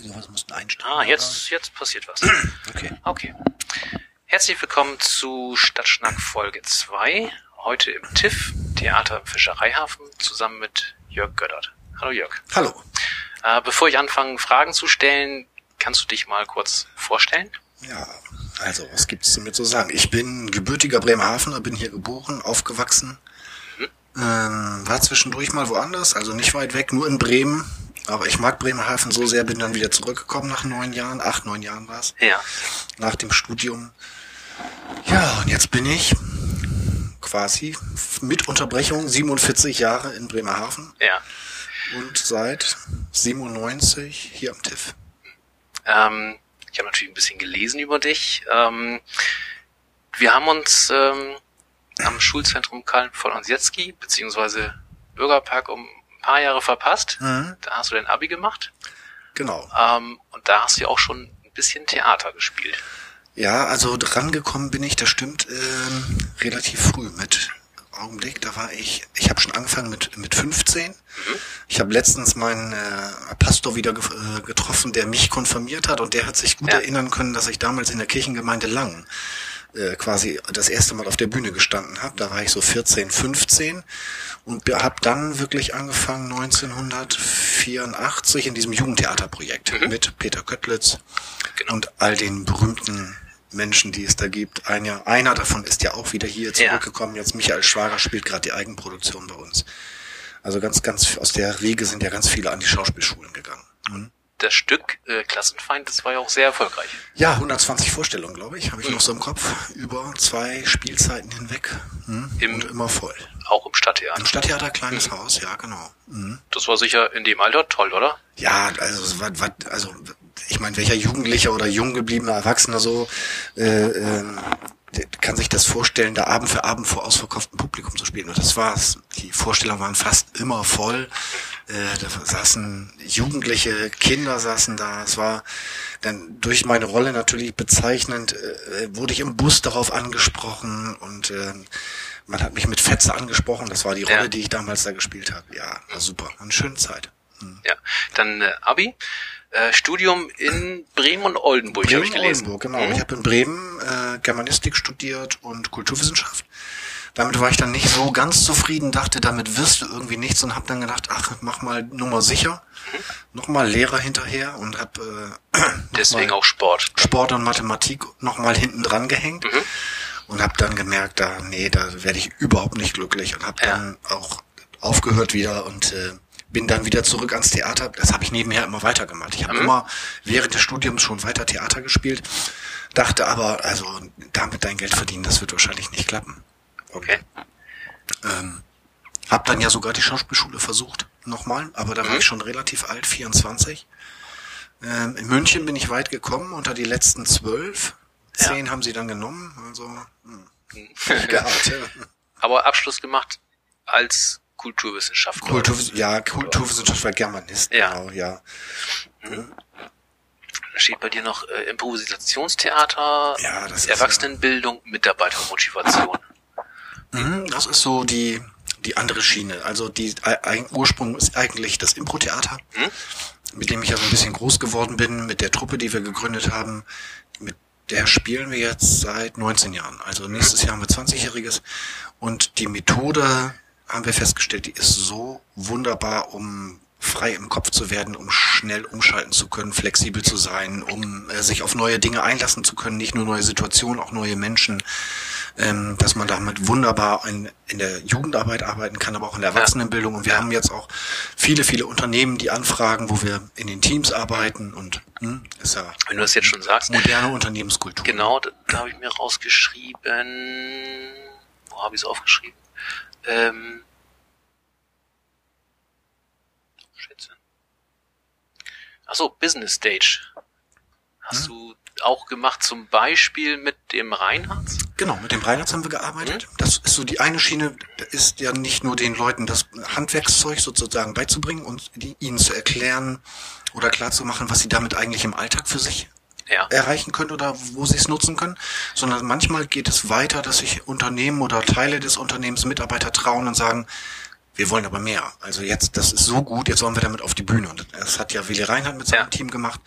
Sowas mussten einstellen. Ah, jetzt, jetzt passiert was. Okay. Okay. Herzlich willkommen zu Stadtschnack Folge 2. Heute im TIFF, Theater im Fischereihafen, zusammen mit Jörg Göttert. Hallo Jörg. Hallo. Äh, bevor ich anfange, Fragen zu stellen, kannst du dich mal kurz vorstellen? Ja, also, was gibt's zu mir zu sagen? Ich bin gebürtiger Bremerhavener, bin hier geboren, aufgewachsen. Ähm, war zwischendurch mal woanders, also nicht weit weg, nur in Bremen. Aber ich mag Bremerhaven so sehr, bin dann wieder zurückgekommen nach neun Jahren, acht, neun Jahren war's, Ja. nach dem Studium. Ja, und jetzt bin ich quasi mit Unterbrechung 47 Jahre in Bremerhaven Ja. und seit 97 hier am TIFF. Ähm, ich habe natürlich ein bisschen gelesen über dich. Ähm, wir haben uns ähm, am Schulzentrum Karl von Onsiecki, beziehungsweise Bürgerpark, um ein paar Jahre verpasst. Mhm. Da hast du dein Abi gemacht. Genau. Ähm, und da hast du ja auch schon ein bisschen Theater gespielt. Ja, also drangekommen bin ich, das stimmt, ähm, relativ früh mit Augenblick. Da war ich, ich habe schon angefangen mit mit 15. Ich habe letztens meinen äh, Pastor wieder ge äh, getroffen, der mich konfirmiert hat und der hat sich gut Ja. erinnern können, dass ich damals in der Kirchengemeinde Langen äh, quasi das erste Mal auf der Bühne gestanden habe. Da war ich so 14, 15 und habe dann wirklich angefangen 1984 in diesem Jugendtheaterprojekt mit Peter Köttlitz Genau. und all den berühmten Menschen, die es da gibt. Einer, einer davon ist ja auch wieder hier Ja. zurückgekommen. Jetzt Michael Schwager spielt gerade die Eigenproduktion bei uns. Also ganz, ganz aus der Riege sind ja ganz viele an die Schauspielschulen gegangen. Mhm. Das Stück äh, Klassenfeind, das war ja auch sehr erfolgreich. Ja, 120 Vorstellungen, glaube ich, habe ich noch so im Kopf. Über zwei Spielzeiten hinweg. Mhm. Im- und immer voll. Auch im Stadttheater. Im Stadttheater kleines Haus, ja, genau. Mhm. Das war sicher in dem Alter toll, oder? Ja, also es war, war also ich meine, welcher Jugendlicher oder jung gebliebener Erwachsener so äh, ähm, der kann sich das vorstellen, da Abend für Abend vor ausverkauftem Publikum zu spielen. Und das war's. Die Vorstellungen waren fast immer voll. Äh, da saßen Jugendliche, Kinder saßen da. Es war dann durch meine Rolle natürlich bezeichnend, äh, wurde ich im Bus darauf angesprochen und äh, man hat mich mit Fetze angesprochen. Das war die Rolle, Ja. die ich damals da gespielt habe. Ja, war super. Eine schöne Zeit. Ja. Dann äh, Abi, äh, Studium in Bremen und Oldenburg, habe ich gelesen. Oldenburg, genau. Ich habe in Bremen äh, Germanistik studiert und Kulturwissenschaft. Damit war ich dann nicht so ganz zufrieden, dachte, damit wirst du irgendwie nichts und habe dann gedacht, ach, mach mal Nummer sicher, nochmal Lehrer hinterher und habe äh, Deswegen auch Sport. Sport und Mathematik nochmal hinten dran gehängt und habe dann gemerkt, da nee, da werde ich überhaupt nicht glücklich und habe Ja. dann auch aufgehört wieder und äh, bin dann wieder zurück ans Theater. Das habe ich nebenher immer weitergemacht. Ich habe immer während des Studiums schon weiter Theater gespielt, dachte aber, also damit dein Geld verdienen, das wird wahrscheinlich nicht klappen. Okay. Ähm, hab dann ja sogar die Schauspielschule versucht, nochmal, aber da war ich schon relativ alt, 24. Ähm, in München bin ich weit gekommen, unter die letzten zwölf. Ja. Zehn haben sie dann genommen, also hm. gehabt. ja. Aber Abschluss gemacht als Kulturwissenschaftler. Kultur, ja, Kulturwissenschaft war Germanist, Ja. genau, ja. Da steht bei dir noch äh, Improvisationstheater, Ja, das Erwachsenenbildung, Mitarbeitermotivation. Mhm, Das ist so die, die andere Schiene. Also die ei- ein Ursprung ist eigentlich das Impro-Theater, mit dem ich ja so ein bisschen groß geworden bin, mit der Truppe, die wir gegründet haben. Mit der spielen wir jetzt seit 19 Jahren. Also nächstes Jahr haben wir 20-Jähriges. Und die Methode, haben wir festgestellt, die ist so wunderbar, um frei im Kopf zu werden, um schnell umschalten zu können, flexibel zu sein, um äh, sich auf neue Dinge einlassen zu können, nicht nur neue Situationen, auch neue Menschen, ähm, dass man damit wunderbar in, in der Jugendarbeit arbeiten kann, aber auch in der Erwachsenenbildung. Und wir haben jetzt auch viele, viele Unternehmen, die anfragen, wo wir in den Teams arbeiten und hm, ist ja Wenn du das jetzt schon sagst. moderne Unternehmenskultur. Genau, da, da habe ich mir rausgeschrieben. Wo habe ich es aufgeschrieben? Ähm, Schätze. Ach so, Business Stage. Hast du auch gemacht, zum Beispiel mit dem Reinhardt? Genau, mit dem Reinhardt haben wir gearbeitet. Das ist so die eine Schiene, ist ja nicht nur den Leuten das Handwerkszeug sozusagen beizubringen und die, ihnen zu erklären oder klarzumachen, was sie damit eigentlich im Alltag für sich Ja. erreichen können oder wo sie es nutzen können, sondern manchmal geht es weiter, dass sich Unternehmen oder Teile des Unternehmens Mitarbeiter trauen und sagen, Wir wollen aber mehr. Also jetzt, das ist so gut, jetzt wollen wir damit auf die Bühne. Und das hat ja Willi Reinhardt mit seinem Ja. Team gemacht,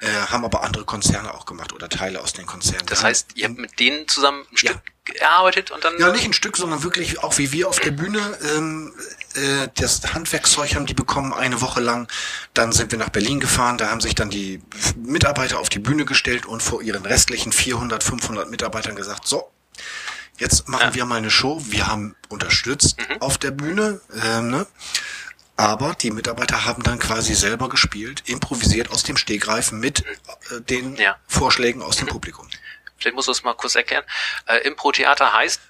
äh, haben aber andere Konzerne auch gemacht oder Teile aus den Konzernen. Das heißt, ihr habt mit denen zusammen ein Ja. Stück gearbeitet und dann. Ja, nicht ein Stück, sondern wirklich auch wie wir auf der Bühne. Ähm, äh, das Handwerkszeug haben die bekommen eine Woche lang. Dann sind wir nach Berlin gefahren. Da haben sich dann die Mitarbeiter auf die Bühne gestellt und vor ihren restlichen 400, 500 Mitarbeitern gesagt, so, jetzt machen Ja. wir mal eine Show. Wir haben unterstützt auf der Bühne. Ähm, ne? Aber die Mitarbeiter haben dann quasi selber gespielt, improvisiert aus dem Stegreif mit äh, den Ja. Vorschlägen aus dem Publikum. Vielleicht musst du es mal kurz erklären. Äh, Impro-Theater heißt,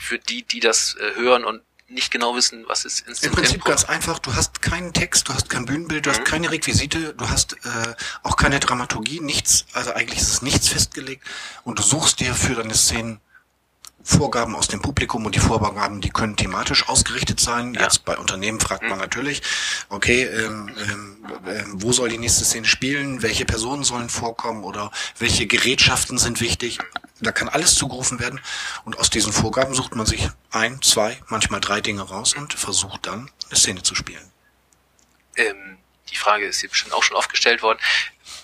für die, die das äh, hören und nicht genau wissen, was ist Im Prinzip Impro. ganz einfach, du hast keinen Text, du hast kein Bühnenbild, du Mhm. hast keine Requisite, du hast äh, auch keine Dramaturgie, nichts, also eigentlich ist es nichts festgelegt und du suchst dir für deine Szenen Vorgaben aus dem Publikum und die Vorgaben, die können thematisch ausgerichtet sein. Ja. Mhm. Jetzt bei Unternehmen fragt man natürlich, okay, ähm, ähm, ähm, wo soll die nächste Szene spielen, welche Personen sollen vorkommen oder welche Gerätschaften sind wichtig. Da kann alles zugerufen werden und aus diesen Vorgaben sucht man sich ein, zwei, manchmal drei Dinge raus und versucht dann eine Szene zu spielen. Ähm, die Frage ist hier bestimmt auch schon oft gestellt worden.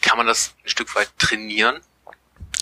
Kann man das ein Stück weit trainieren?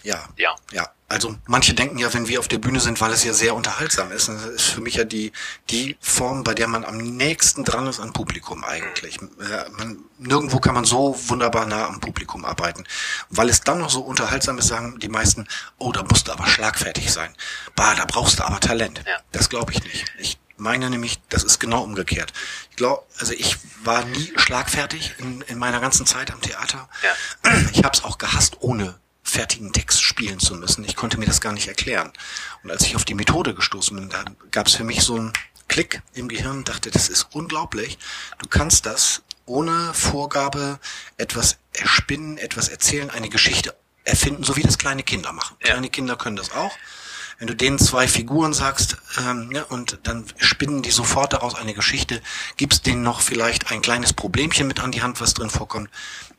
Ja, Ja. Ja, also manche denken ja, wenn wir auf der Bühne sind, weil es ja sehr unterhaltsam ist, das ist für mich ja die, die Form, bei der man am nächsten dran ist an Publikum eigentlich. Äh, Man, nirgendwo kann man so wunderbar nah am Publikum arbeiten. Weil es dann noch so unterhaltsam ist, sagen die meisten, oh, da musst du aber schlagfertig sein. Bah, da brauchst du aber Talent. Ja. Das glaube ich nicht. Ich meine nämlich, das ist genau umgekehrt. Ich glaube, also ich war nie schlagfertig in, in meiner ganzen Zeit am Theater. Ja. Ich habe es auch gehasst, ohne fertigen Text spielen zu müssen. Ich konnte mir das gar nicht erklären. Und als ich auf die Methode gestoßen bin, da gab es für mich so einen Klick im Gehirn, dachte, das ist unglaublich. Du kannst das ohne Vorgabe etwas erspinnen, etwas erzählen, eine Geschichte erfinden, so wie das kleine Kinder machen. Ja. Kleine Kinder können das auch. Wenn du denen zwei Figuren sagst, ähm, ja, und dann spinnen die sofort daraus eine Geschichte, gibst denen noch vielleicht ein kleines Problemchen mit an die Hand, was drin vorkommt,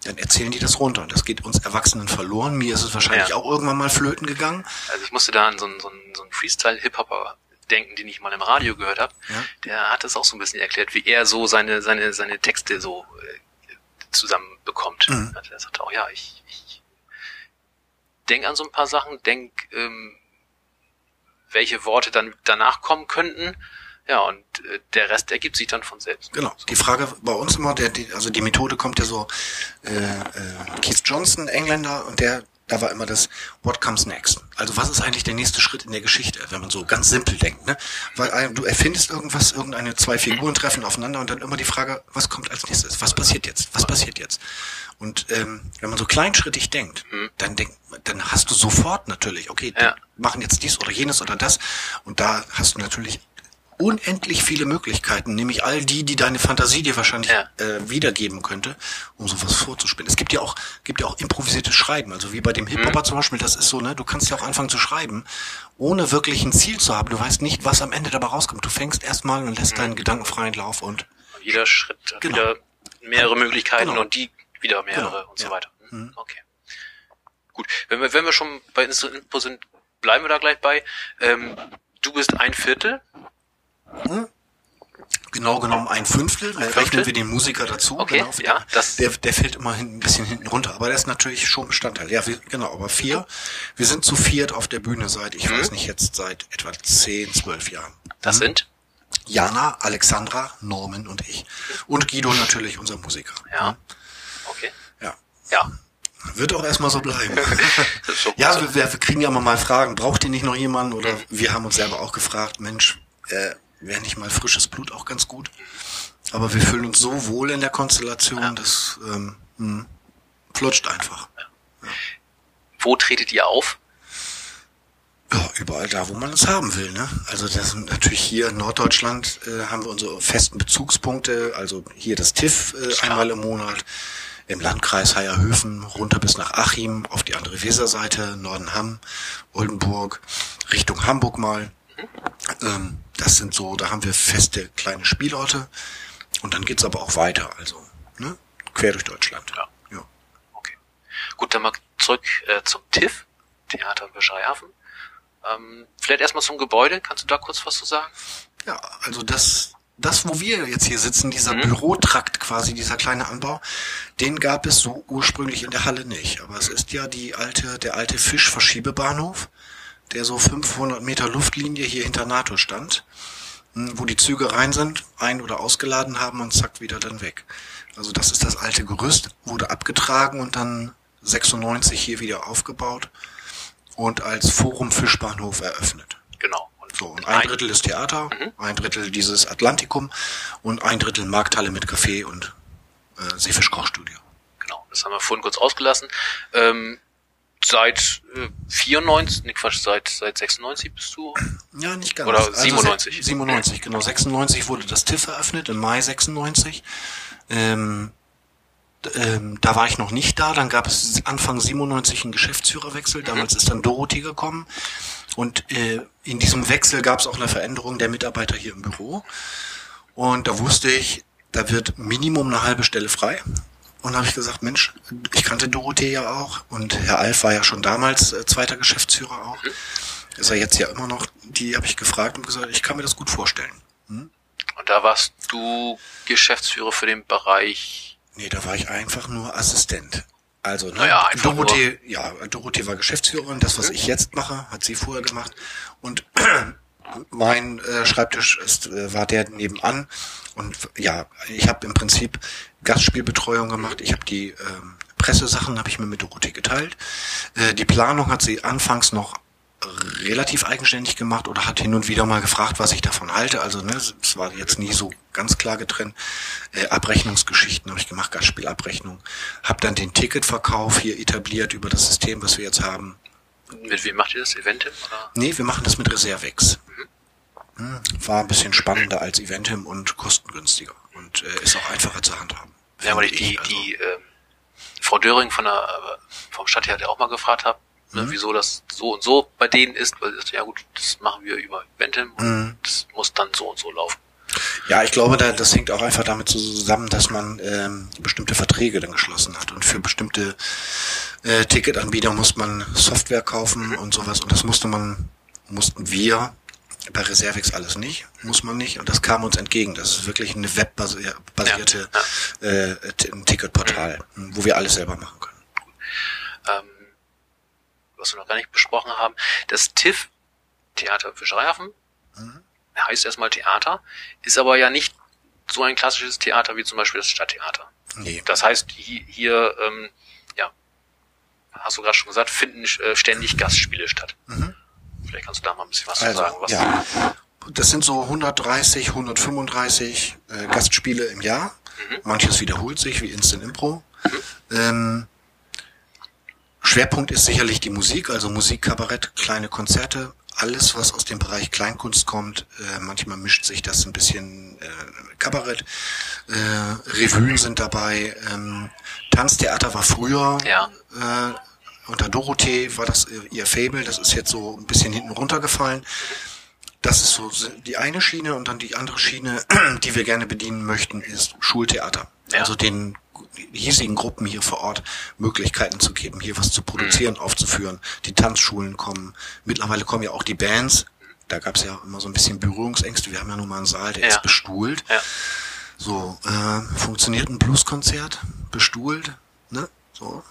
dann erzählen die das runter. Und das geht uns Erwachsenen verloren. Mir ist es wahrscheinlich Ja. auch irgendwann mal flöten gegangen. Also ich musste da an so einen, so einen, so einen Freestyle-Hip-Hopper denken, den ich mal im Radio gehört habe. Ja. Der hat es auch so ein bisschen erklärt, wie er so seine, seine, seine Texte so äh, zusammenbekommt. Mhm. Also er sagte auch, ja, ich, ich denk an so ein paar Sachen, denk, ähm, welche Worte dann danach kommen könnten. Ja, und äh, der Rest ergibt sich dann von selbst. Genau. Die Frage bei uns immer, der, die, also die Methode kommt ja so, äh, äh, Keith Johnson, Engländer, und der, da war immer das What comes next? Also was ist eigentlich der nächste Schritt in der Geschichte, wenn man so ganz simpel denkt, ne? Weil du erfindest irgendwas, irgendeine zwei Figuren treffen aufeinander und dann immer die Frage, was kommt als nächstes? Was passiert jetzt? Was passiert jetzt? Und ähm, wenn man so kleinschrittig denkt, dann denk, dann hast du sofort natürlich, okay, die Ja. machen jetzt dies oder jenes oder das, und da hast du natürlich unendlich viele Möglichkeiten, nämlich all die, die deine Fantasie dir wahrscheinlich Ja. äh, wiedergeben könnte, um sowas vorzuspielen. Es gibt ja auch, gibt ja auch improvisiertes Schreiben, also wie bei dem Mhm. Hip-Hopper zum Beispiel, das ist so, ne, du kannst ja auch anfangen zu schreiben, ohne wirklich ein Ziel zu haben. Du weißt nicht, was am Ende dabei rauskommt. Du fängst erstmal und lässt deinen Gedanken freien Lauf und jeder Schritt hat Genau. wieder mehrere Möglichkeiten Genau. und die wieder mehrere Genau, und so ja. weiter. Mhm. Okay. Gut. Wenn wir, wenn wir schon bei Info sind, bleiben wir da gleich bei. Ähm, du bist ein Viertel. Genau genommen ein Fünftel, ein Fünftel? rechnen wir den Musiker dazu. Okay, genau, ja, das- der, der fällt immer hin, ein bisschen hinten runter, aber der ist natürlich schon Bestandteil. Ja, wir, genau, aber vier. Wir sind zu viert auf der Bühne seit, ich Mhm. weiß nicht, jetzt seit etwa zehn, zwölf Jahren. Das sind? Jana, Alexandra, Norman und ich. Und Guido natürlich, unser Musiker. Ja. Okay. Ja. Ja. Wird auch erstmal so bleiben. Ja, wir, wir kriegen ja immer mal Fragen. Braucht ihr nicht noch jemanden? Oder wir haben uns selber auch gefragt, Mensch, äh, wäre nicht mal frisches Blut auch ganz gut? Aber wir fühlen uns so wohl in der Konstellation, das ähm, mh, flutscht einfach. Wo tretet ihr auf? Ja, überall da, wo man es haben will. Ne? Also das sind natürlich hier in Norddeutschland äh, haben wir unsere festen Bezugspunkte. Also hier das TIFF äh, einmal im Monat. Im Landkreis Heierhöfen runter bis nach Achim, auf die andere Weserseite, Nordenham, Oldenburg, Richtung Hamburg mal. Ähm, das sind so, da haben wir feste kleine Spielorte. Und dann geht's aber auch weiter, also ne? quer durch Deutschland. Ja. ja. Okay. Gut, dann mal zurück äh, zum TIFF, Theater Bischeihafen. Ähm, vielleicht erstmal zum Gebäude. Kannst du da kurz was zu sagen? Ja, also das das, wo wir jetzt hier sitzen, dieser mhm. Bürotrakt quasi, dieser kleine Anbau, den gab es so ursprünglich in der Halle nicht. Aber es ist ja die alte, der alte Fischverschiebebahnhof, der so 500 Meter Luftlinie hier hinter NATO stand, hm, wo die Züge rein sind, ein- oder ausgeladen haben und zack wieder dann weg. Also das ist das alte Gerüst, wurde abgetragen und dann 96 hier wieder aufgebaut und als Forum Fischbahnhof eröffnet. Genau. So, und ein Drittel ist Theater, mhm. ein Drittel dieses Atlantikum und ein Drittel Markthalle mit Café und äh, Seefischkochstudio. Genau, das haben wir vorhin kurz ausgelassen. Ähm, seit äh, 94, nee Quatsch, seit, seit 96 bist du? Ja, nicht ganz. Oder 97. Also 97, genau. 96 wurde das TIFF eröffnet, im Mai 96. Ähm, ähm, da war ich noch nicht da, dann gab es Anfang 97 einen Geschäftsführerwechsel, damals ist dann Dorothee gekommen und äh, in diesem Wechsel gab es auch eine Veränderung der Mitarbeiter hier im Büro und da wusste ich, da wird Minimum eine halbe Stelle frei und habe ich gesagt, Mensch, ich kannte Dorothee ja auch und Herr Alf war ja schon damals äh, zweiter Geschäftsführer auch, ist er jetzt ja immer noch, die habe ich gefragt und gesagt, ich kann mir das gut vorstellen. Hm? Und da warst du Geschäftsführer für den Bereich Nee, da war ich einfach nur Assistent. Also, ne? Naja, Dorothee, nur. ja, Dorothee war Geschäftsführerin. Das, was ich jetzt mache, hat sie vorher gemacht. Und mein äh, Schreibtisch ist, äh, war der nebenan. Und ja, ich habe im Prinzip Gastspielbetreuung gemacht. Ich habe die ähm, Pressesachen habe ich mir mit Dorothee geteilt. Äh, die Planung hat sie anfangs noch relativ eigenständig gemacht oder hat hin und wieder mal gefragt, was ich davon halte. Also ne, es war jetzt nie so ganz klar getrennt. Äh, Abrechnungsgeschichten habe ich gemacht, Gastspielabrechnung. Habe dann den Ticketverkauf hier etabliert über das System, was wir jetzt haben. Mit wem macht ihr das? Eventim? Oder? Nee, wir machen das mit Reservex. Mhm. Hm, war ein bisschen spannender als Eventim und kostengünstiger und äh, ist auch einfacher zu handhaben. Ja, weil ich die, also. die äh, Frau Döring von der, äh, vom Stadtteil auch mal gefragt habe, ne, mhm. wieso das so und so bei denen ist, weil sie sagt, ja gut, das machen wir über Eventim und mhm. das muss dann so und so laufen. Ja, ich glaube, da, das hängt auch einfach damit zusammen, dass man ähm, bestimmte Verträge dann geschlossen hat. Und für bestimmte äh, Ticketanbieter muss man Software kaufen und sowas. Und das musste man, mussten wir bei Reservix alles nicht, muss man nicht. Und das kam uns entgegen. Das ist wirklich eine webbasierte ja, ja. Äh, Ticketportal, mhm. wo wir alles selber machen können. Ähm, was wir noch gar nicht besprochen haben, das TIFF, Theater Fischereihafen, mhm. Heißt erstmal Theater, ist aber ja nicht so ein klassisches Theater wie zum Beispiel das Stadttheater. Nee. Das heißt, hier, hier ähm, ja, hast du gerade schon gesagt, finden äh, ständig Gastspiele statt. Mhm. Vielleicht kannst du da mal ein bisschen was also, sagen. Was ja. Das sind so 130, 135 äh, Gastspiele im Jahr. Mhm. Manches wiederholt sich, wie Instant Impro. Mhm. Ähm, Schwerpunkt ist sicherlich die Musik, also Musik, Kabarett, kleine Konzerte, alles, was aus dem Bereich Kleinkunst kommt. Äh, manchmal mischt sich das ein bisschen äh, Kabarett. Äh, Revuen sind dabei. Ähm, Tanztheater war früher. Ja. Äh, unter Dorothee war das ihr Fable. Das ist jetzt so ein bisschen hinten runtergefallen. Das ist so die eine Schiene und dann die andere Schiene, die wir gerne bedienen möchten, ist Schultheater. Ja. Also den hiesigen Gruppen hier vor Ort Möglichkeiten zu geben, hier was zu produzieren, mhm. aufzuführen. Die Tanzschulen kommen. Mittlerweile kommen ja auch die Bands. Da gab es ja immer so ein bisschen Berührungsängste. Wir haben ja nun mal einen Saal, der ja. ist bestuhlt. Ja. So, äh, funktioniert ein Blueskonzert, bestuhlt, ne? So.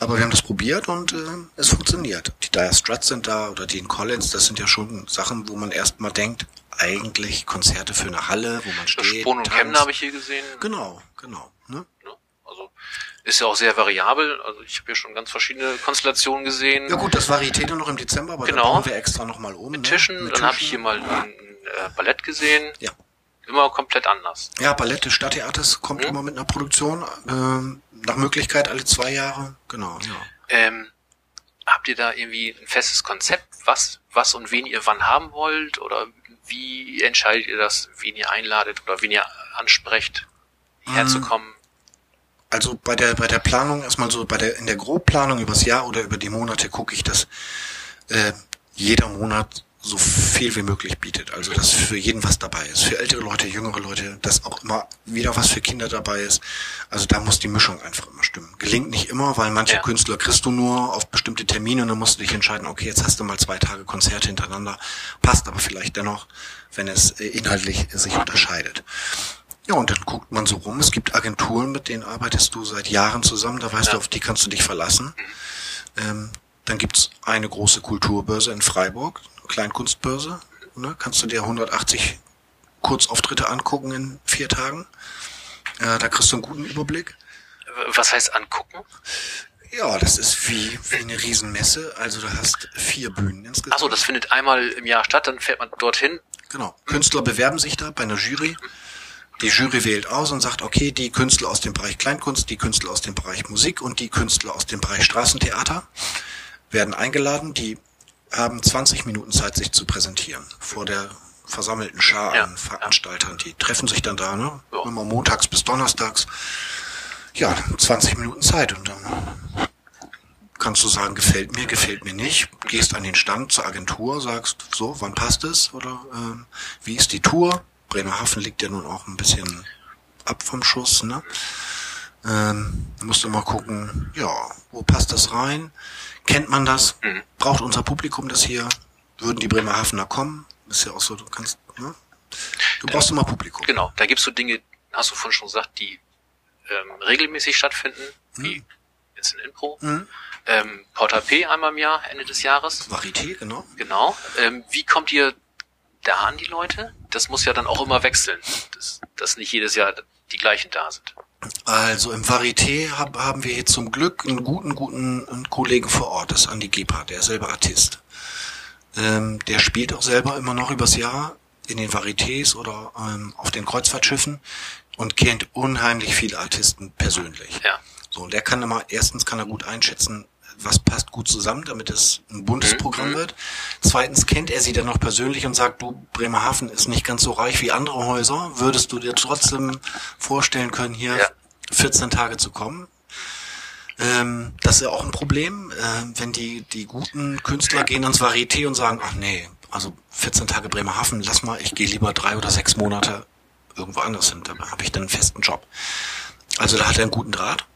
Aber wir haben das probiert und äh, es funktioniert. Die Dire Struts sind da oder Dean Collins, das sind ja schon Sachen, wo man erstmal denkt, eigentlich Konzerte für eine Halle, wo man steht. Spon und Chemnitz habe ich hier gesehen. Genau, genau. Ne? Also ist ja auch sehr variabel. Also ich habe hier schon ganz verschiedene Konstellationen gesehen. Ja gut, das Varieté noch im Dezember, aber genau. da bauen wir extra nochmal um. Mit ne? Tischen, Mit dann habe ich hier mal ein äh, Ballett gesehen. Ja. Immer komplett anders. Ja, Ballett des Stadttheaters kommt mhm. immer mit einer Produktion. Ähm, nach Möglichkeit alle zwei Jahre. Genau, ja. Ähm, habt ihr da irgendwie ein festes Konzept, was, was und wen ihr wann haben wollt? Oder wie entscheidet ihr das, wen ihr einladet oder wen ihr ansprecht, herzukommen? Also bei der bei der Planung erstmal so bei der in der Grobplanung übers Jahr oder über die Monate gucke ich, dass äh, jeder Monat so viel wie möglich bietet. Also dass für jeden was dabei ist. Für ältere Leute, jüngere Leute, dass auch immer wieder was für Kinder dabei ist. Also da muss die Mischung einfach immer stimmen. Gelingt nicht immer, weil manche Ja. Künstler kriegst du nur auf bestimmte Termine und dann musst du dich entscheiden, okay, jetzt hast du mal zwei Tage Konzerte hintereinander. Passt aber vielleicht dennoch, wenn es äh, inhaltlich sich unterscheidet. Ja, und dann guckt man so rum. Es gibt Agenturen, mit denen arbeitest du seit Jahren zusammen. Da weißt Ja. du, auf die kannst du dich verlassen. Ähm, dann gibt's eine große Kulturbörse in Freiburg, Kleinkunstbörse. Ne? Kannst du dir 180 Kurzauftritte angucken in vier Tagen. Äh, da kriegst du einen guten Überblick. Was heißt angucken? Ja, das ist wie, wie eine Riesenmesse. Also du hast vier Bühnen insgesamt. Achso, das findet einmal im Jahr statt, dann fährt man dorthin. Genau. Künstler bewerben sich da bei einer Jury. Die Jury wählt aus und sagt, okay, die Künstler aus dem Bereich Kleinkunst, die Künstler aus dem Bereich Musik und die Künstler aus dem Bereich Straßentheater werden eingeladen. Die haben 20 Minuten Zeit, sich zu präsentieren vor der versammelten Schar Ja, an Veranstaltern. Die treffen sich dann da, ne? Ja. Immer montags bis donnerstags. Ja, 20 Minuten Zeit und dann kannst du sagen, gefällt mir, gefällt mir nicht. Gehst an den Stand zur Agentur, sagst, so, wann passt es? Oder ähm, wie ist die Tour? Bremerhaven liegt ja nun auch ein bisschen ab vom Schuss, ne? Ähm, musst du mal gucken, ja, wo passt das rein? Kennt man das? Mhm. Braucht unser Publikum das hier? Würden die Bremerhavener kommen? Ist ja auch so, du kannst, ne? Du brauchst immer Publikum. Genau, da gibt's so Dinge, hast du vorhin schon gesagt, die ähm, regelmäßig stattfinden, wie jetzt in Impro. Mhm. Ähm, Porta P einmal im Jahr, Ende des Jahres. Varieté, genau. Genau. Ähm, wie kommt ihr da an die Leute? Das muss ja dann auch immer wechseln, dass, dass nicht jedes Jahr die gleichen da sind. Also im Varieté hab, haben wir jetzt zum Glück einen guten, guten Kollegen vor Ort, das ist Andi Gebhardt, der ist selber Artist. Ähm, der spielt auch selber immer noch übers Jahr in den Varietés oder ähm, auf den Kreuzfahrtschiffen und kennt unheimlich viele Artisten persönlich. Ja. So, und der kann immer, erstens kann er gut einschätzen, was passt gut zusammen, damit es ein buntes Mhm, Programm mhm. wird. Zweitens kennt er sie dann noch persönlich und sagt, du, Bremerhaven ist nicht ganz so reich wie andere Häuser. Würdest du dir trotzdem vorstellen können, hier Ja. 14 Tage zu kommen? Ähm, das ist ja auch ein Problem, äh, wenn die, die guten Künstler gehen ans Varieté und sagen, ach nee, also 14 Tage Bremerhaven, lass mal, ich gehe lieber drei oder sechs Monate irgendwo anders hin, da habe ich dann einen festen Job. Also da hat er einen guten Draht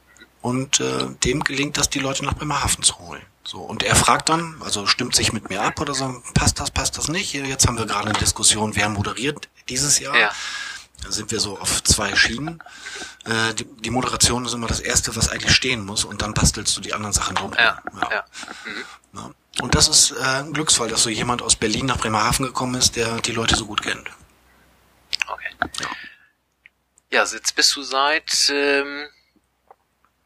und äh, dem gelingt das, die Leute nach Bremerhaven zu holen. So und er fragt dann, also stimmt sich mit mir ab oder so, passt das, passt das nicht? Jetzt haben wir gerade eine Diskussion, wer moderiert dieses Jahr. Ja. Da sind wir so auf zwei Schienen. Äh, die, die Moderation ist immer das Erste, was eigentlich stehen muss und dann bastelst du die anderen Sachen drum. Ja, ja. Ja. Und das ist äh, ein Glücksfall, dass so jemand aus Berlin nach Bremerhaven gekommen ist, der die Leute so gut kennt. Okay. Ja, jetzt bist du seit, ähm,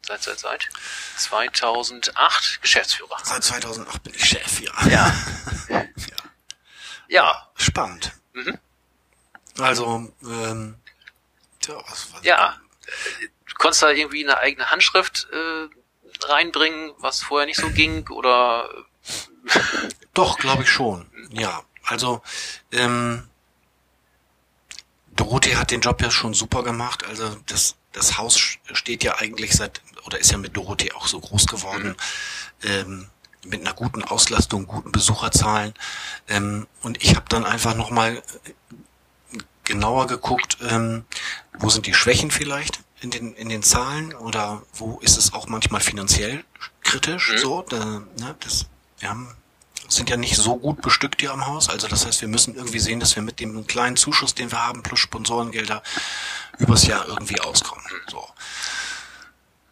seit, seit, seit 2008 Geschäftsführer. Seit 2008 bin ich Chef, ja. Ja. Ja, Spannend. Mhm. Also, ähm, tja, was war ja. Du konntest da irgendwie eine eigene Handschrift äh, reinbringen, was vorher nicht so ging, oder Doch, glaube ich schon. Ja, also ähm, Dorothee hat den Job ja schon super gemacht. Also das, das Haus steht ja eigentlich seit, oder ist ja mit Dorothee auch so groß geworden, ähm, mit einer guten Auslastung, guten Besucherzahlen. Ähm, und ich habe dann einfach nochmal genauer geguckt, ähm, wo sind die Schwächen vielleicht in den, in den Zahlen oder wo ist es auch manchmal finanziell kritisch, Mhm. so, da, ne, das, wir haben, sind ja nicht so gut bestückt hier am Haus, also das heißt, wir müssen irgendwie sehen, dass wir mit dem kleinen Zuschuss, den wir haben, plus Sponsorengelder, übers Jahr irgendwie auskommen, so.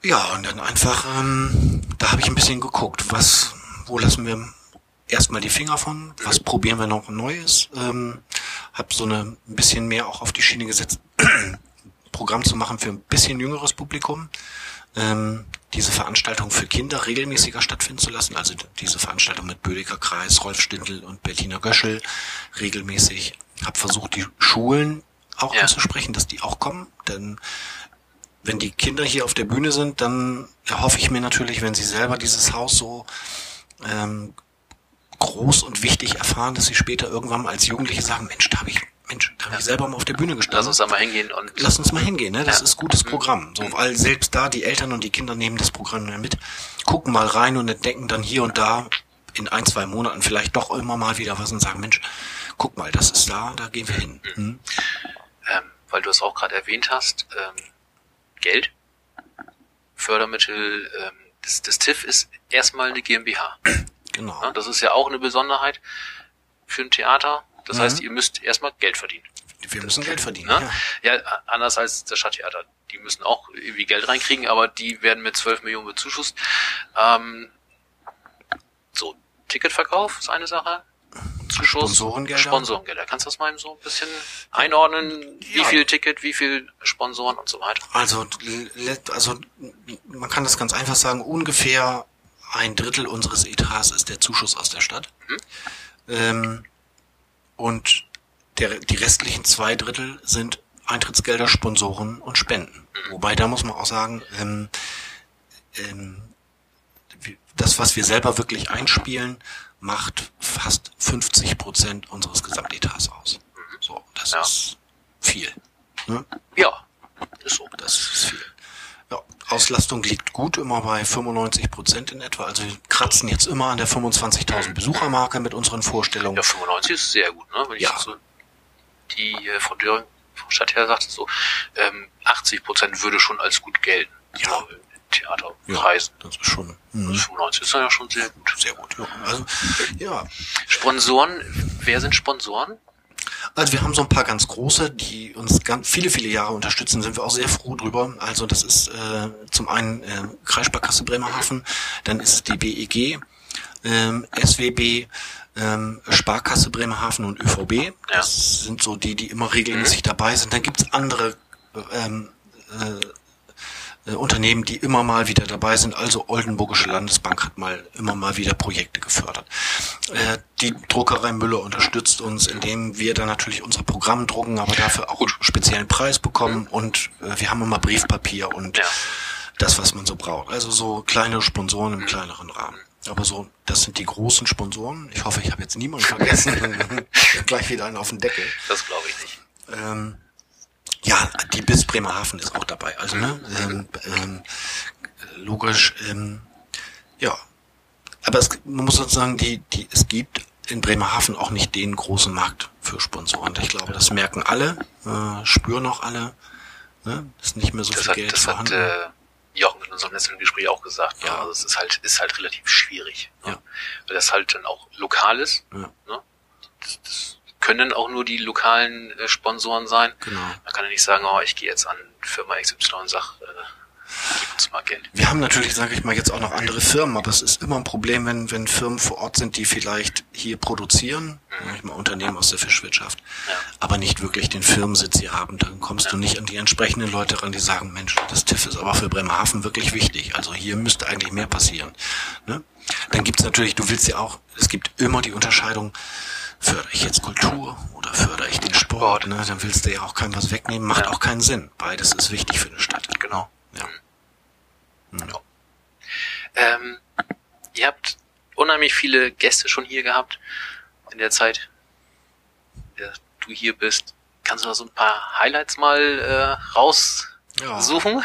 Ja, und dann einfach, ähm, da habe ich ein bisschen geguckt, was, wo lassen wir erstmal die Finger von, was probieren wir noch Neues, ähm, habe so eine ein bisschen mehr auch auf die Schiene gesetzt, Programm zu machen für ein bisschen jüngeres Publikum, ähm, diese Veranstaltung für Kinder regelmäßiger stattfinden zu lassen, also diese Veranstaltung mit Bödecker Kreis, Rolf Stindl und Bettina Göschel regelmäßig, habe versucht, die Schulen auch Ja. anzusprechen, dass die auch kommen, denn wenn die Kinder hier auf der Bühne sind, dann erhoffe ich mir natürlich, wenn sie selber dieses Haus so ähm, groß und wichtig erfahren, dass sie später irgendwann mal als Jugendliche sagen, Mensch, da habe ich, Mensch, da habe ich selber mal auf der Bühne lass gestanden. uns da mal hingehen und Lass uns mal hingehen, ne? Das Ja. ist gutes Programm. So, weil selbst da die Eltern und die Kinder nehmen das Programm mit, gucken mal rein und entdecken dann hier und da in ein, zwei Monaten vielleicht doch immer mal wieder was und sagen, Mensch, guck mal, das ist da, da gehen wir hin. Hm? Ähm, weil du es auch gerade erwähnt hast, ähm, Geld, Fördermittel, ähm, das, das TIF ist erstmal eine GmbH. Genau. Ja, das ist ja auch eine Besonderheit für ein Theater. Das Mhm. heißt, ihr müsst erstmal Geld verdienen. Wir müssen Geld verdienen. Ne? Ja. anders als das Stadttheater. Die müssen auch irgendwie Geld reinkriegen, aber die werden mit 12 Millionen bezuschusst. Ähm, so, Ticketverkauf ist eine Sache. Zuschuss, Sponsorengelder? Sponsorengelder. Kannst du das mal so ein bisschen einordnen? Wie Ja. viel Ticket, wie viel Sponsoren und so weiter? Also, also man kann das ganz einfach sagen, ungefähr ein Drittel unseres Etats ist der Zuschuss aus der Stadt. Ähm, und der, die restlichen zwei Drittel sind Eintrittsgelder, Sponsoren und Spenden. Wobei da muss man auch sagen, ähm, ähm, das, was wir selber wirklich einspielen, macht fast 50 Prozent unseres Gesamtetats aus. So, das Ja. ist viel. Ne? Ja, ist so. Das ist viel. Ja, Auslastung liegt gut immer bei 95 Prozent in etwa. Also wir kratzen jetzt immer an der 25.000 Besuchermarke mit unseren Vorstellungen. Ja, 95 ist sehr gut, ne? Wenn ich Ja. so die äh, von Döring vom Stadtherr sagte so, ähm, 80 Prozent würde schon als gut gelten. Ja. Theaterpreisen. das ist schon mhm. 95 ist ja schon sehr gut. sehr gut. Ja. Also, ja. Sponsoren, wer sind Sponsoren? also wir haben so ein paar ganz große, die uns ganz viele, viele Jahre unterstützen, sind wir auch sehr froh drüber. Also das ist äh, zum einen äh, Kreissparkasse Bremerhaven, dann ist es die BEG, ähm, SWB, ähm, Sparkasse Bremerhaven und ÖVB. Das sind so die, die immer regelmäßig dabei sind. Dann gibt's andere ähm, äh, äh, Unternehmen, die immer mal wieder dabei sind. Also Oldenburgische Landesbank hat mal immer mal wieder Projekte gefördert. Äh, die Druckerei Müller unterstützt uns, indem wir dann natürlich unser Programm drucken, aber dafür auch einen speziellen Preis bekommen und äh, wir haben immer Briefpapier und das, was man so braucht. Also so kleine Sponsoren im kleineren Rahmen. Aber so, das sind die großen Sponsoren. Ich hoffe, ich habe jetzt niemanden vergessen. Gleich wieder einen auf den Deckel. Das glaube ich nicht. Ähm, ja, die BIS Bremerhaven ist auch dabei. Also, ne, ähm, ähm, logisch, ähm, ja. Aber es, man muss sozusagen, die, die, es gibt in Bremerhaven auch nicht den großen Markt für Sponsoren. Ich glaube, das merken alle, äh, spüren auch alle. Ne? Ist nicht mehr so Das viel hat, Geld das hat vorhanden. äh, Jochen in unserem letzten Gespräch auch gesagt. Ja. Ja. Also es ist halt, ist halt relativ schwierig. Ne? Ja. Weil das halt dann auch lokal ist. ja, Ne? Das, das können auch nur die lokalen äh, Sponsoren sein. genau. Man kann ja nicht sagen, oh, ich gehe jetzt an Firma XY und sag, äh, gib uns mal Geld. Wir haben natürlich, sage ich mal, jetzt auch noch andere Firmen, aber es ist immer ein Problem, wenn, wenn Firmen vor Ort sind, die vielleicht hier produzieren, sag ich mal Unternehmen aus der Fischwirtschaft, Ja. aber nicht wirklich den Firmensitz hier haben. Dann kommst du nicht an die entsprechenden Leute ran, die sagen, Mensch, das TIF ist aber für Bremerhaven wirklich wichtig. Also hier müsste eigentlich mehr passieren. Ne? Dann gibt's natürlich, du willst ja auch, es gibt immer die Unterscheidung, fördere ich jetzt Kultur oder fördere ich den Sport? Ne? Dann willst du ja auch keinem was wegnehmen, macht Ja. auch keinen Sinn. Beides ist wichtig für eine Stadt. Genau. Ja. Ja. Ähm, ihr habt unheimlich viele Gäste schon hier gehabt in der Zeit, in der du hier bist. Kannst du da so ein paar Highlights mal äh, raussuchen?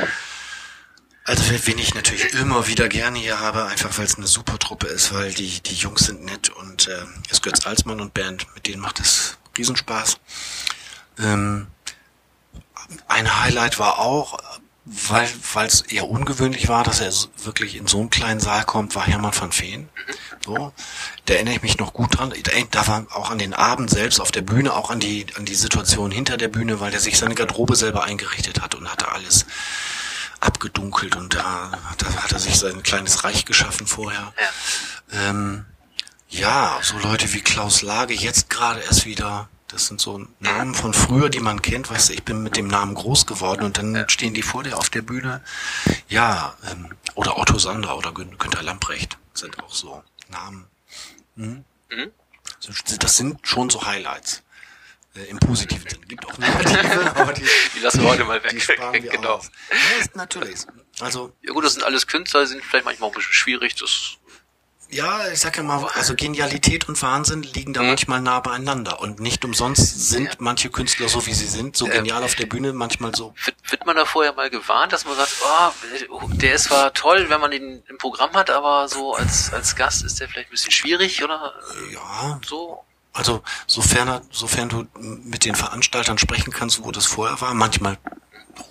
Also wen ich natürlich immer wieder gerne hier habe, einfach weil es eine super Truppe ist, weil die die Jungs sind nett und äh, ist Götz Alsmann und Band, mit denen macht es Riesenspaß. Ähm, ein Highlight war auch, weil es eher ungewöhnlich war, dass er wirklich in so einen kleinen Saal kommt, war Hermann van Veen. So, da erinnere ich mich noch gut dran. Da, war auch an den Abend selbst auf der Bühne, auch an die an die Situation hinter der Bühne, weil der sich seine Garderobe selber eingerichtet hat und hatte alles abgedunkelt und da, da hat er sich sein kleines Reich geschaffen vorher. Ja. Ähm, ja, so Leute wie Klaus Lage jetzt gerade erst wieder. Das sind so Namen von früher, die man kennt. Weißt du, ich bin mit dem Namen groß geworden und dann stehen die vor dir auf der Bühne. Ja, ähm, oder Otto Sander oder Gün Günther Lamprecht sind auch so Namen. Mhm. Mhm. Das sind schon so Highlights. Äh, Im positiven Sinne. Gibt auch negative, aber die, Die lassen wir heute mal weg. Die sparen wir Genau. aus. Ja, ist natürlich. Also, Ja gut, das sind alles Künstler, sind vielleicht manchmal auch ein bisschen schwierig. Das ja, ich sag ja mal, also Genialität und Wahnsinn liegen da manchmal nah beieinander. Und nicht umsonst sind Ja. manche Künstler so, wie sie sind, so genial auf der Bühne, manchmal so. Wird, wird man da vorher mal gewarnt, dass man sagt, oh, der ist zwar toll, wenn man ihn im Programm hat, aber so als, als Gast ist der vielleicht ein bisschen schwierig oder Ja, so? Also sofern, er- sofern du mit den Veranstaltern sprechen kannst, wo das vorher war, manchmal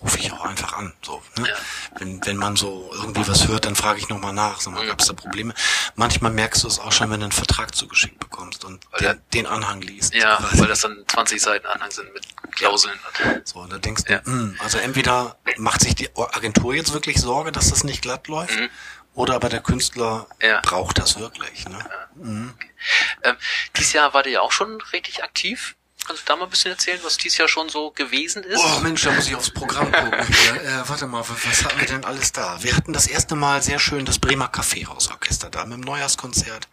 rufe ich auch einfach an. So, ne? Ja. wenn, wenn man so irgendwie was hört, dann frage ich nochmal nach. Sag mal, gab es da Probleme? Manchmal merkst du es auch schon, wenn du einen Vertrag zugeschickt bekommst und Weil den, den Anhang liest. Ja, Quasi. weil das dann 20 Seiten Anhang sind mit Klauseln. So, und da denkst Ja. du, hm, also entweder macht sich die Agentur jetzt wirklich Sorge, dass das nicht glatt läuft, oder aber der Künstler Mhm. Ja. braucht das wirklich. Ne? Ähm, dieses Jahr war der ja auch schon richtig aktiv. Kannst du da mal ein bisschen erzählen, was dieses Jahr schon so gewesen ist? Oh Mensch, da muss ich aufs Programm gucken. Hier. Äh, warte mal, was hatten wir denn alles da? Wir hatten das erste Mal sehr schön das Bremer Kaffeehausorchester da mit dem Neujahrskonzert.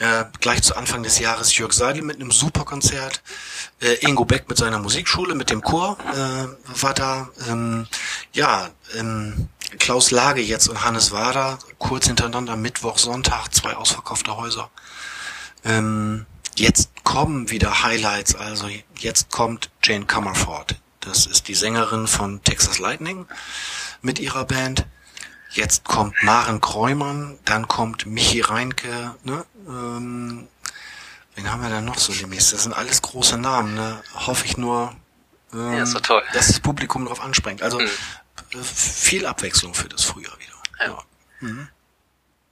Äh, gleich zu Anfang des Jahres Jörg Seidel mit einem Superkonzert. Äh, Ingo Beck mit seiner Musikschule, mit dem Chor äh, war da. Ähm, ja, ähm, Klaus Lage jetzt und Hannes Wader kurz hintereinander Mittwoch, Sonntag, zwei ausverkaufte Häuser. Ähm, jetzt kommen wieder Highlights, also jetzt kommt Jane Comerford. Das ist die Sängerin von Texas Lightning mit ihrer Band. Jetzt kommt Maren Kreumann, dann kommt Michi Reinke, ne? Ähm, wen haben wir denn noch so demnächst? Das sind alles große Namen, ne? Hoffe ich nur, ähm, Ja, toll. dass das Publikum darauf anspringt. Also Mhm. Viel Abwechslung für das Frühjahr wieder. Ja.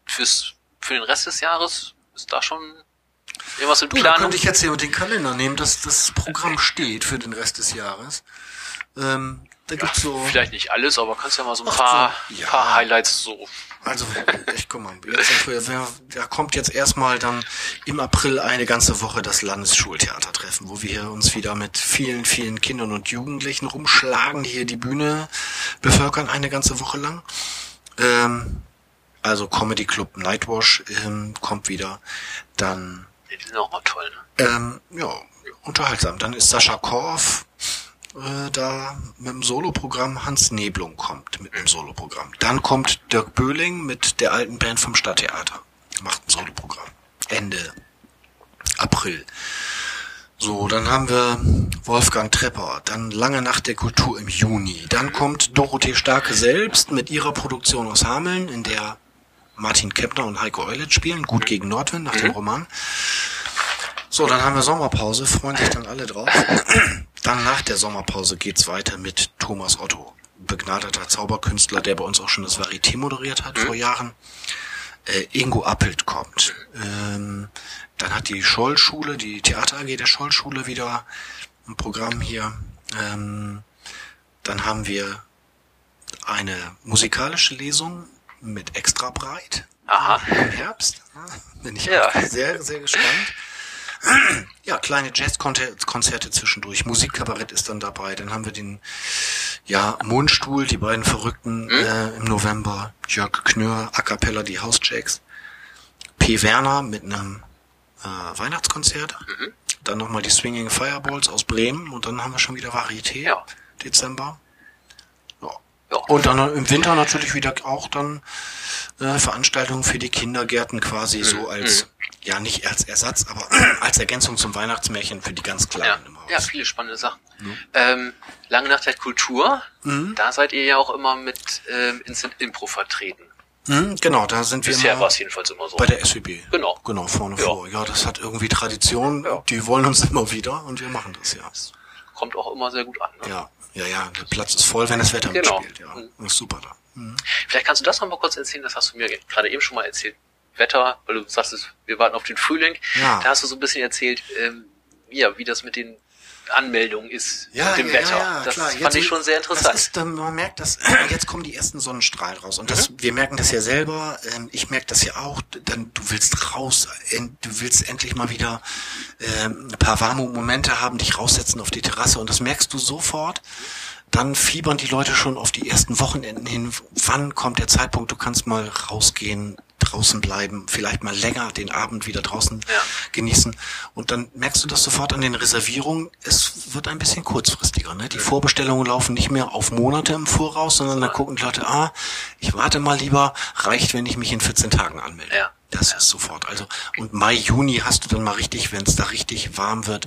Fürs, für den Rest des Jahres ist da schon irgendwas in Du, da Planung? könnte ich jetzt hier den Kalender nehmen, dass das Programm steht für den Rest des Jahres. Ähm, da gibt's so, Vielleicht nicht alles, aber kannst ja mal so ein Ach paar, so, ja. paar Highlights so. Also ich guck mal, jetzt da kommt jetzt erstmal dann im April eine ganze Woche das Landesschultheatertreffen, wo wir uns wieder mit vielen, vielen Kindern und Jugendlichen rumschlagen, die hier die Bühne bevölkern eine ganze Woche lang. Ähm, also Comedy Club Nightwash ähm, kommt wieder. Dann die sind auch mal toll, ne? Ähm, ja, unterhaltsam. Dann ist Sascha Korf äh, da mit dem Soloprogramm. Hans Neblung kommt mit dem Soloprogramm. Dann kommt Dirk Böhling mit der alten Band vom Stadttheater. Macht ein Soloprogramm. Ende April. So, dann haben wir Wolfgang Trepper, dann Lange Nacht der Kultur im Juni. Dann kommt Dorothee Starke selbst mit ihrer Produktion aus Hameln, in der Martin Kempner und Heiko Eulitz spielen, Gut gegen Nordwind nach dem Roman. So, dann haben wir Sommerpause, freuen sich dann alle drauf. Dann nach der Sommerpause geht's weiter mit Thomas Otto, begnadeter Zauberkünstler, der bei uns auch schon das Varieté moderiert hat vor Jahren. Äh, Ingo Appelt kommt. Ähm, dann hat die Schollschule, die Theater AG der Schollschule wieder ein Programm hier. Ähm, dann haben wir eine musikalische Lesung mit extra breit Aha. im Herbst. Bin ich Ja. sehr, sehr gespannt. Ja, kleine Jazzkonzerte zwischendurch. Musikkabarett ist dann dabei. Dann haben wir den, ja, Mundstuhl, die beiden Verrückten äh, im November. Jörg Knör, A Cappella, die Housejacks. P. Werner mit einem äh, Weihnachtskonzert. Dann nochmal die Swinging Fireballs aus Bremen. Und dann haben wir schon wieder Varieté. Ja. Dezember. Ja. Ja. Und dann im Winter natürlich wieder auch dann äh, Veranstaltungen für die Kindergärten quasi Mhm. so als, ja nicht als Ersatz, aber als Ergänzung zum Weihnachtsmärchen für die ganz Ja, Kleinen im Haus. ja, viele spannende Sachen. Ähm, Lange Nacht der Kultur, da seid ihr ja auch immer mit ähm, Instant Impro vertreten. Mhm, genau, da sind wir Bisher war es jedenfalls immer so. bei der SWB. Genau. Genau, vorne Ja. vor. Ja, das hat irgendwie Tradition. Ja. Die wollen uns immer wieder und wir machen das, ja. Kommt auch immer sehr gut an. Ne? Ja, ja, ja, der Platz ist voll, wenn das Wetter Genau. mitspielt. Ja, das ist super da. Mhm. Vielleicht kannst du das noch mal kurz erzählen, das hast du mir gerade eben schon mal erzählt. Wetter, weil du sagst, wir warten auf den Frühling. Ja. Da hast du so ein bisschen erzählt, ähm, ja, wie das mit den Anmeldungen ist Ja, mit dem ja, Wetter. Ja, das klar. fand Jetzt- ich schon sehr interessant. Ist, man merkt, dass jetzt kommen die ersten Sonnenstrahlen raus und das, wir merken das ja selber. Ähm, ich merke das ja auch. Dann du willst raus, du willst endlich mal wieder ähm, ein paar warme Momente haben, dich raussetzen auf die Terrasse und das merkst du sofort. Dann fiebern die Leute schon auf die ersten Wochenenden hin. Wann kommt der Zeitpunkt? Du kannst mal rausgehen, draußen bleiben, vielleicht mal länger den Abend wieder draußen Ja. genießen. Und dann merkst du das sofort an den Reservierungen. Es wird ein bisschen kurzfristiger. Ne? Die Vorbestellungen laufen nicht mehr auf Monate im Voraus, sondern da gucken die Leute, ah, ich warte mal lieber, reicht, wenn ich mich in 14 Tagen anmelde. Ja. Das ist sofort. Also und Mai, Juni hast du dann mal richtig, wenn es da richtig warm wird,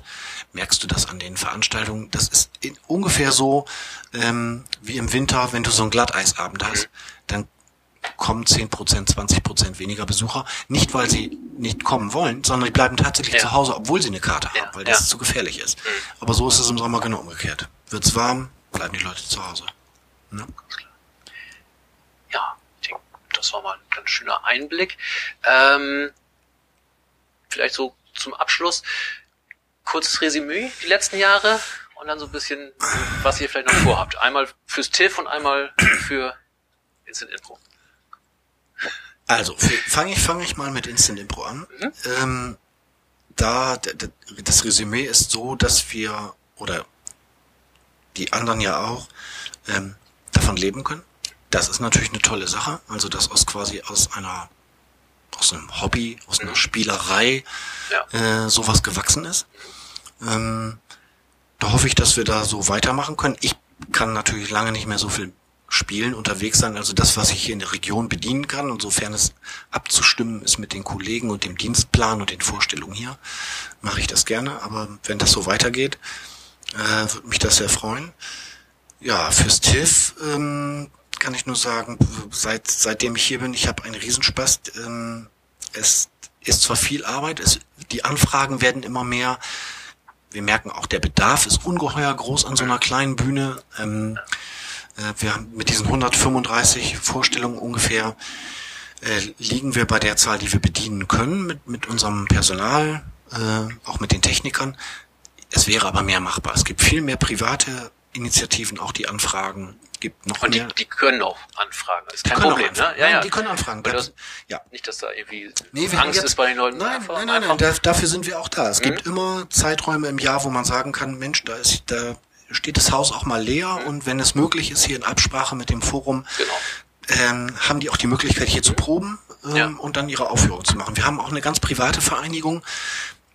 merkst du das an den Veranstaltungen. Das ist in, ungefähr so ähm, wie im Winter, wenn du so einen Glatteisabend hast, dann kommen 10%, 20% weniger Besucher. Nicht, weil sie nicht kommen wollen, sondern die bleiben tatsächlich Ja. zu Hause, obwohl sie eine Karte haben, weil das zu gefährlich ist. Mhm. Aber so ist es im Sommer genau umgekehrt. Wird's warm, bleiben die Leute zu Hause. Ne? Ja, ich denke, das war mal ein ganz schöner Einblick. Ähm, vielleicht so zum Abschluss kurzes Resümee die letzten Jahre und dann so ein bisschen, was ihr vielleicht noch vorhabt. Einmal fürs TIFF und einmal für Instant Info. Also, fange ich, fang ich mal mit Instant Impro an. Mhm. Ähm, da, das Resümee ist so, dass wir, oder die anderen ja auch, ähm, davon leben können. Das ist natürlich eine tolle Sache. Also, das aus quasi aus einer, aus einem Hobby, aus einer Spielerei, Ja. äh, sowas gewachsen ist. Ähm, da hoffe ich, dass wir da so weitermachen können. Ich kann natürlich lange nicht mehr so viel spielen, unterwegs sein. Also das, was ich hier in der Region bedienen kann, und sofern es abzustimmen ist mit den Kollegen und dem Dienstplan und den Vorstellungen hier, mache ich das gerne. Aber wenn das so weitergeht, äh, würde mich das sehr freuen. Ja, fürs TIFF ähm, kann ich nur sagen, seit seitdem ich hier bin, ich habe einen Riesenspaß. Ähm, es ist zwar viel Arbeit, es, die Anfragen werden immer mehr. Wir merken auch, der Bedarf ist ungeheuer groß an so einer kleinen Bühne. Ähm, äh, wir haben mit diesen 135 Vorstellungen ungefähr äh, liegen wir bei der Zahl, die wir bedienen können mit, mit unserem Personal, äh, auch mit den Technikern. Es wäre aber mehr machbar. Es gibt viel mehr private Initiativen, auch die Anfragen. Gibt noch Und die, mehr. die können auch anfragen. Das ist kein Problem, ne? Ja, Nein, ja. die können anfragen. Das, ja. Nicht, dass da irgendwie Nee, Angst jetzt, ist bei den Leuten. Nein, einfach, nein, nein, nein. dafür sind wir auch da. Es gibt immer Zeiträume im Jahr, wo man sagen kann, Mensch, da ist, da steht das Haus auch mal leer und wenn es möglich ist, hier in Absprache mit dem Forum, Genau. ähm, haben die auch die Möglichkeit, hier zu proben ähm, Ja. und dann ihre Aufführung zu machen. Wir haben auch eine ganz private Vereinigung.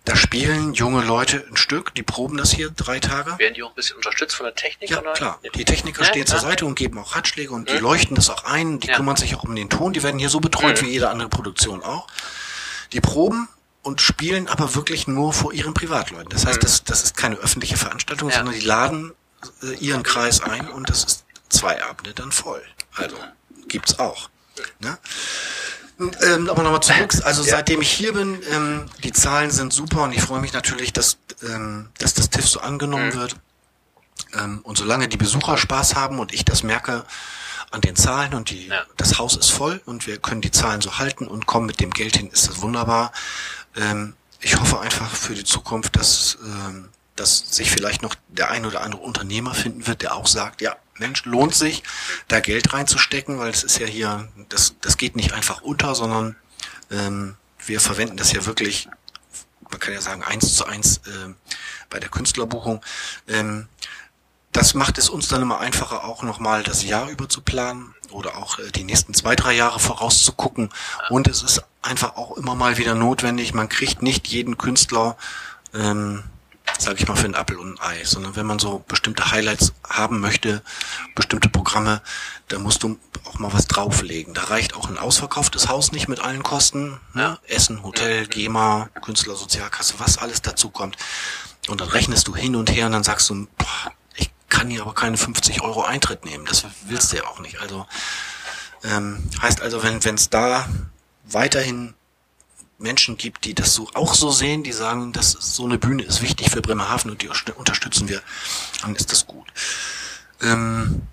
Da spielen junge Leute ein Stück, die proben das hier drei Tage. Werden die auch ein bisschen unterstützt von der Technik? Ja, oder? klar. Die Techniker Ja, stehen zur ja. Seite und geben auch Ratschläge und die Mhm. leuchten das auch ein. Die kümmern sich auch um den Ton. Die werden hier so betreut Mhm. wie jede andere Produktion auch. Die proben und spielen aber wirklich nur vor ihren Privatleuten. Das heißt, Mhm. das, das ist keine öffentliche Veranstaltung, Ja. sondern die laden äh, ihren Kreis ein und das ist zwei Abende dann voll. Also gibt's auch. Ne? Ähm, aber nochmal zurück, also Ja. seitdem ich hier bin, ähm, die Zahlen sind super und ich freue mich natürlich, dass, ähm, dass das TIFF so angenommen Mhm. wird. Ähm, und solange die Besucher Spaß haben und ich das merke an den Zahlen und die, Ja. das Haus ist voll und wir können die Zahlen so halten und kommen mit dem Geld hin, ist das wunderbar. Ähm, ich hoffe einfach für die Zukunft, dass, ähm, dass sich vielleicht noch der ein oder andere Unternehmer finden wird, der auch sagt, ja, Mensch, lohnt sich, da Geld reinzustecken, weil es ist ja hier, das, das geht nicht einfach unter, sondern ähm, wir verwenden das ja wirklich, man kann ja sagen, eins zu eins ähm, bei der Künstlerbuchung. Ähm, das macht es uns dann immer einfacher, auch nochmal das Jahr über zu planen oder auch äh, die nächsten zwei, drei Jahre vorauszugucken. Und es ist einfach auch immer mal wieder notwendig. Man kriegt nicht jeden Künstler, ähm, sage ich mal, für einen Apfel und ein Ei, sondern wenn man so bestimmte Highlights haben möchte, bestimmte Programme, da musst du auch mal was drauflegen. Da reicht auch ein ausverkauftes Haus nicht mit allen Kosten. Ne? Essen, Hotel, GEMA, Künstlersozialkasse, was alles dazu kommt. Und dann rechnest du hin und her und dann sagst du, boah, kann hier aber keine 50 Euro Eintritt nehmen. Das willst du ja auch nicht. Also ähm, heißt also, wenn es da weiterhin Menschen gibt, die das so auch so sehen, die sagen, dass so eine Bühne ist wichtig für Bremerhaven und die unterst- unterstützen wir, dann ist das gut. Ähm,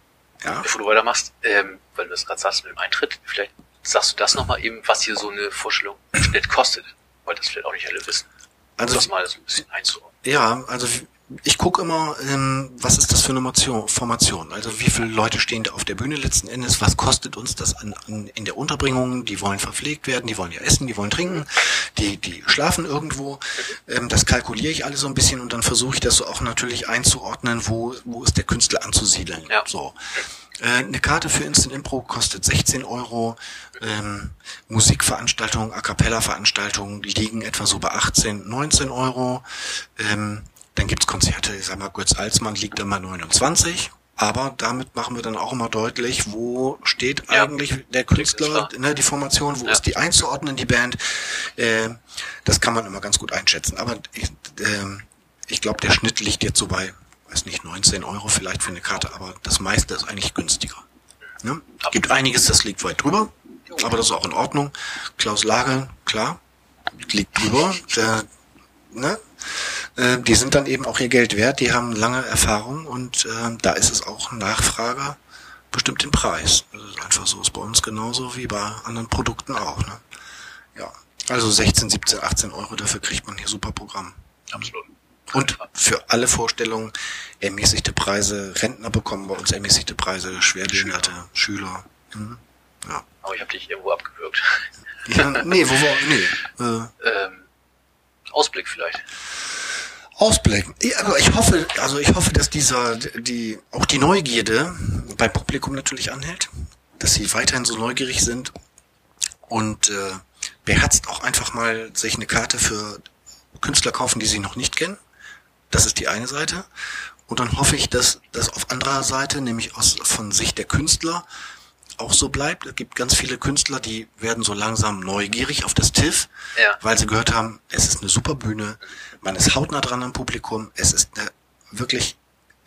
ja. Bevor du weitermachst, ähm, weil du das gerade sagst mit dem Eintritt, vielleicht sagst du das nochmal eben, was hier so eine Vorstellung im Schnitt kostet. Weil das vielleicht auch nicht alle wissen. Also das mal so ein bisschen einzuordnen. Ja, also ich gucke immer, ähm, was ist das für eine Formation? Also wie viele Leute stehen da auf der Bühne letzten Endes? Was kostet uns das an, an, in der Unterbringung? Die wollen verpflegt werden, die wollen ja essen, die wollen trinken, die, die schlafen irgendwo. Ähm, das kalkuliere ich alles so ein bisschen und dann versuche ich das so auch natürlich einzuordnen, wo, wo ist der Künstler anzusiedeln. Ja. So. Äh, Eine Karte für Instant Impro kostet 16 Euro. Ähm, Musikveranstaltungen, A cappella Veranstaltungen liegen etwa so bei 18, 19 Euro. Ähm, dann gibt's Konzerte, ich sag mal, Götz Alsmann liegt immer 29. Aber damit machen wir dann auch immer deutlich, wo steht Ja. eigentlich der Künstler, ne, die Formation, wo Ja. ist die einzuordnen, die Band. Äh, das kann man immer ganz gut einschätzen. Aber ich, ähm, ich glaube, der Schnitt liegt jetzt so bei, weiß nicht, 19 Euro vielleicht für eine Karte, aber das meiste ist eigentlich günstiger. Ne? Gibt einiges, das liegt weit drüber, aber das ist auch in Ordnung. Klaus Lage, klar, liegt drüber. Der, ne? Äh, die sind dann eben auch ihr Geld wert, die haben lange Erfahrung und äh, da ist es auch Nachfrage bestimmt den Preis. Das ist einfach so, ist bei uns genauso wie bei anderen Produkten auch. Ne? Ja, also 16, 17, 18 Euro, dafür kriegt man hier super Programm. Absolut. Und für alle Vorstellungen ermäßigte Preise, Rentner bekommen bei uns ermäßigte Preise, Schwerbehinderte, Schüler. Mhm. Ja. Aber ich habe dich irgendwo abgewürgt. ja. Nee, wo war, nee. Äh, ähm, Ausblick vielleicht. Ausblick. Ja, aber ich hoffe, also ich hoffe, dass dieser, die, auch die Neugierde beim Publikum natürlich anhält, dass sie weiterhin so neugierig sind und äh, beherzt auch einfach mal sich eine Karte für Künstler kaufen, die sie noch nicht kennen. Das ist die eine Seite. Und dann hoffe ich, dass das auf anderer Seite, nämlich aus, von Sicht der Künstler, auch so bleibt. Es gibt ganz viele Künstler, die werden so langsam neugierig auf das TIFF, Ja. weil sie gehört haben, es ist eine super Bühne, man ist hautnah dran am Publikum, es ist eine wirklich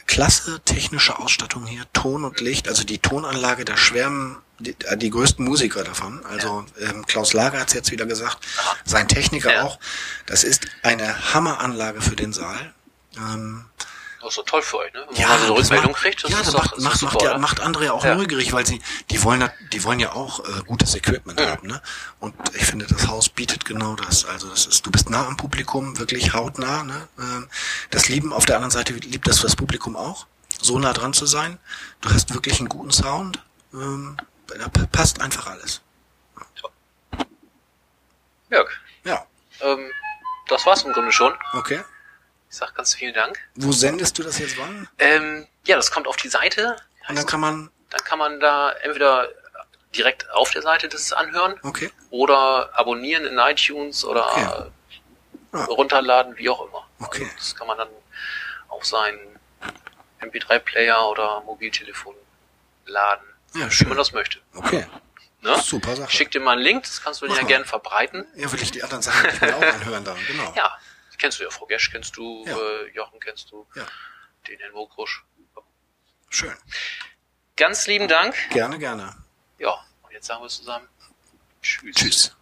klasse technische Ausstattung hier, Ton und Licht, also die Tonanlage, da schwärmen die, äh, die größten Musiker davon. Also ähm, Klaus Lager hat es jetzt wieder gesagt, sein Techniker Ja. auch. Das ist eine Hammeranlage für den Saal. Ähm, Das ist doch toll für euch, ne? Wenn man so eine Rückmeldung macht, kriegt, das ja, ist das macht, macht, doch macht, super, ja, oder? macht andere ja auch Ja. neugierig, weil sie, die wollen, ja- die wollen ja auch äh, gutes Equipment haben, ne? Und ich finde, das Haus bietet genau das. Also das ist, du bist nah am Publikum, wirklich hautnah, ne? Ähm, Das lieben auf der anderen Seite liebt das das Publikum auch, so nah dran zu sein. Du hast wirklich einen guten Sound. Ähm, da passt einfach alles. Jörg, Ja, ähm, das war's im Grunde schon. okay. Ich sag ganz vielen Dank. Wo sendest du das jetzt wann? Ähm, ja, das kommt auf die Seite. Und dann kann man, Dann kann man da entweder direkt auf der Seite das anhören okay, oder abonnieren in iTunes oder Okay. Ja. runterladen, wie auch immer. Okay. Also das kann man dann auf seinen MP3-Player oder Mobiltelefon laden, ja, wie man schön. das möchte. Okay, Ne? super Sache. Schick dir mal einen Link, das kannst du dir ja gerne verbreiten. Ja, will ich die anderen Sachen auch anhören dann, genau. Ja, kennst du ja, Frau Gesch kennst du, Ja. äh, Jochen kennst du, Ja. den Herrn Wogrusch. Schön. Ganz lieben Dank. Gerne, gerne. Ja, und jetzt sagen wir zusammen Tschüss. Tschüss.